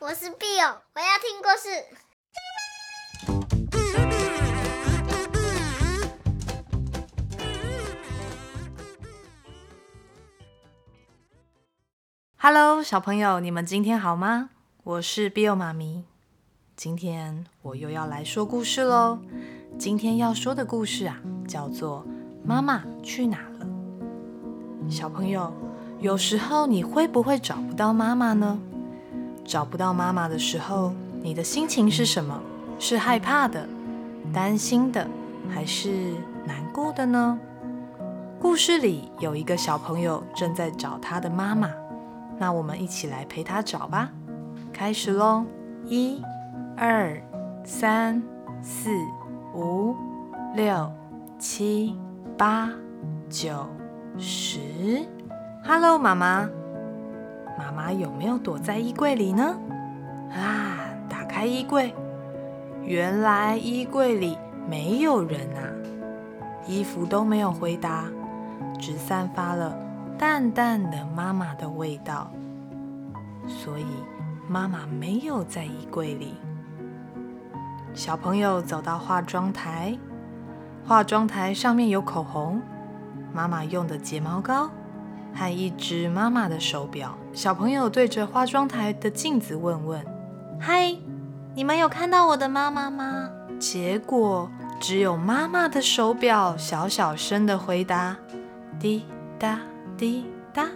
我是 Bill，我要听故事。Hello，小朋友，你们今天好吗？我是 Bill 妈咪，今天我又要来说故事喽。今天要说的故事啊，叫做《妈妈去哪了》。小朋友，有时候你会不会找不到妈妈呢？找不到妈妈的时候，你的心情是什么？是害怕的、担心的，还是难过的呢？故事里有一个小朋友正在找他的妈妈，那我们一起来陪他找吧。开始喽！一、二、三、四、五、六、七、八、九、十。Hello，妈妈。妈妈有没有躲在衣柜里呢？啊，打开衣柜，原来衣柜里没有人啊，衣服都没有回答，只散发了淡淡的妈妈的味道，所以。妈妈没有在衣柜里。小朋友走到化妆台，化妆台上面有口红、妈妈用的睫毛膏和一只妈妈的手表。小朋友对着化妆台的镜子问问：“嗨，你们有看到我的妈妈吗？”结果只有妈妈的手表小小声的回答：“滴答滴答。”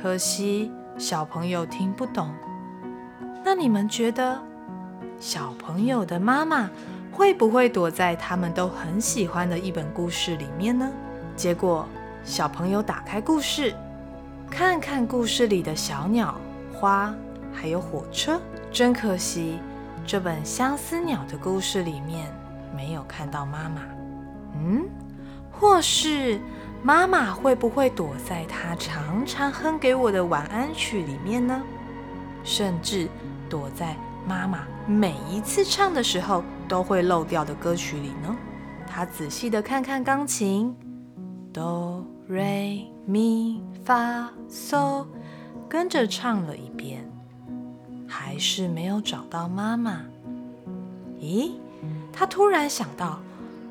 可惜小朋友听不懂。那你们觉得，小朋友的妈妈会不会躲在他们都很喜欢的一本故事里面呢？结果，小朋友打开故事，看看故事里的小鸟、花，还有火车。真可惜，这本相思鸟的故事里面没有看到妈妈。嗯，或是妈妈会不会躲在她常常哼给我的晚安曲里面呢？甚至。躲在妈妈每一次唱的时候都会漏掉的歌曲里呢？他仔细的看看钢琴，哆、瑞、咪、发、嗦，跟着唱了一遍，还是没有找到妈妈。咦，他突然想到，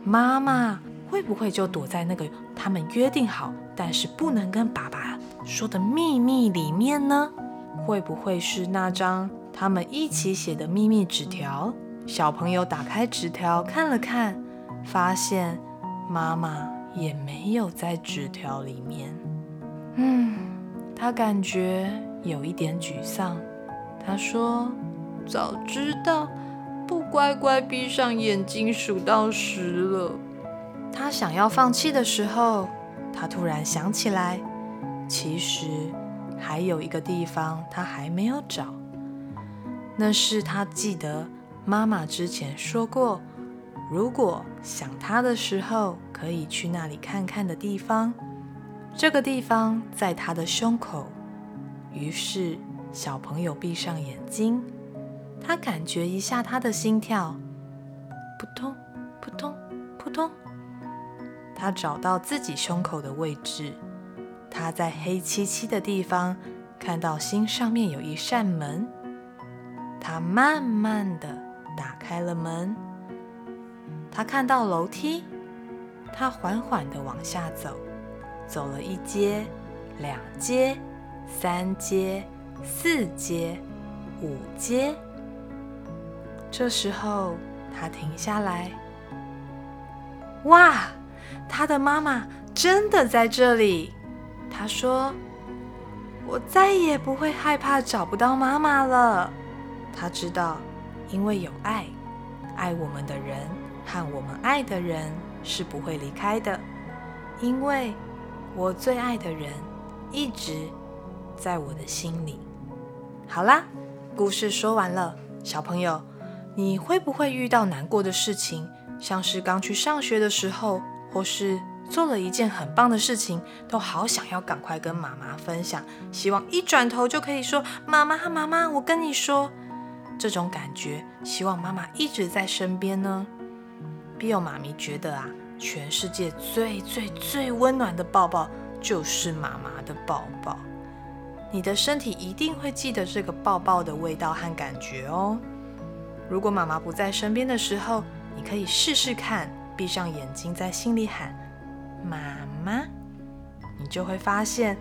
妈妈会不会就躲在那个他们约定好但是不能跟爸爸说的秘密里面呢？会不会是那张？他们一起写的秘密纸条，小朋友打开纸条看了看，发现妈妈也没有在纸条里面。嗯，他感觉有一点沮丧。他说：“早知道不乖乖闭上眼睛数到十了。”他想要放弃的时候，他突然想起来，其实还有一个地方他还没有找。那是他记得妈妈之前说过，如果想他的时候，可以去那里看看的地方。这个地方在他的胸口。于是小朋友闭上眼睛，他感觉一下他的心跳，扑通扑通扑通。他找到自己胸口的位置，他在黑漆漆的地方看到心上面有一扇门。他慢慢的打开了门，他看到楼梯，他缓缓地往下走，走了一阶、两阶、三阶、四阶、五阶。这时候，他停下来，哇，他的妈妈真的在这里。他说：“我再也不会害怕找不到妈妈了。”他知道，因为有爱，爱我们的人和我们爱的人是不会离开的。因为我最爱的人一直在我的心里。好啦，故事说完了。小朋友，你会不会遇到难过的事情？像是刚去上学的时候，或是做了一件很棒的事情，都好想要赶快跟妈妈分享，希望一转头就可以说：“妈妈，妈妈，我跟你说。”这种感觉，希望妈妈一直在身边呢。Bill 妈咪觉得啊，全世界最最最温暖的抱抱就是妈妈的抱抱。你的身体一定会记得这个抱抱的味道和感觉哦。如果妈妈不在身边的时候，你可以试试看，闭上眼睛，在心里喊“妈妈”，你就会发现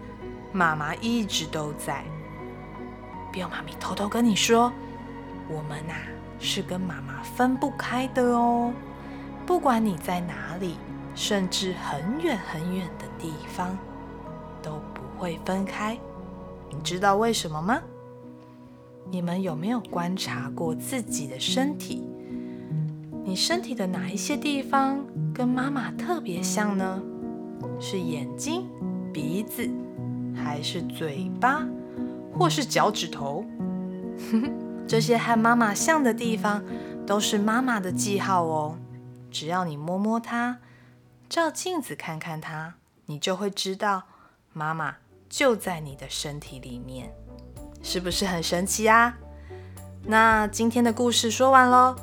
妈妈一直都在。Bill 妈咪偷偷跟你说，我们呐、啊、是跟妈妈分不开的哦。不管你在哪里，甚至很远很远的地方，都不会分开。你知道为什么吗？你们有没有观察过自己的身体？你身体的哪一些地方跟妈妈特别像呢？是眼睛、鼻子，还是嘴巴，或是脚趾头？这些和妈妈像的地方，都是妈妈的记号哦。只要你摸摸它，照镜子看看它，你就会知道妈妈就在你的身体里面，是不是很神奇啊？那今天的故事说完喽，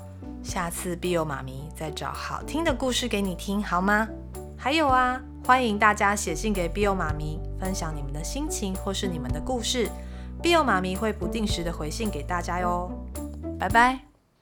下次 Bill 妈咪再找好听的故事给你听，好吗？还有啊，欢迎大家写信给 Bill 妈咪，分享你们的心情或是你们的故事，Bill 妈咪会不定时的回信给大家哟。拜拜。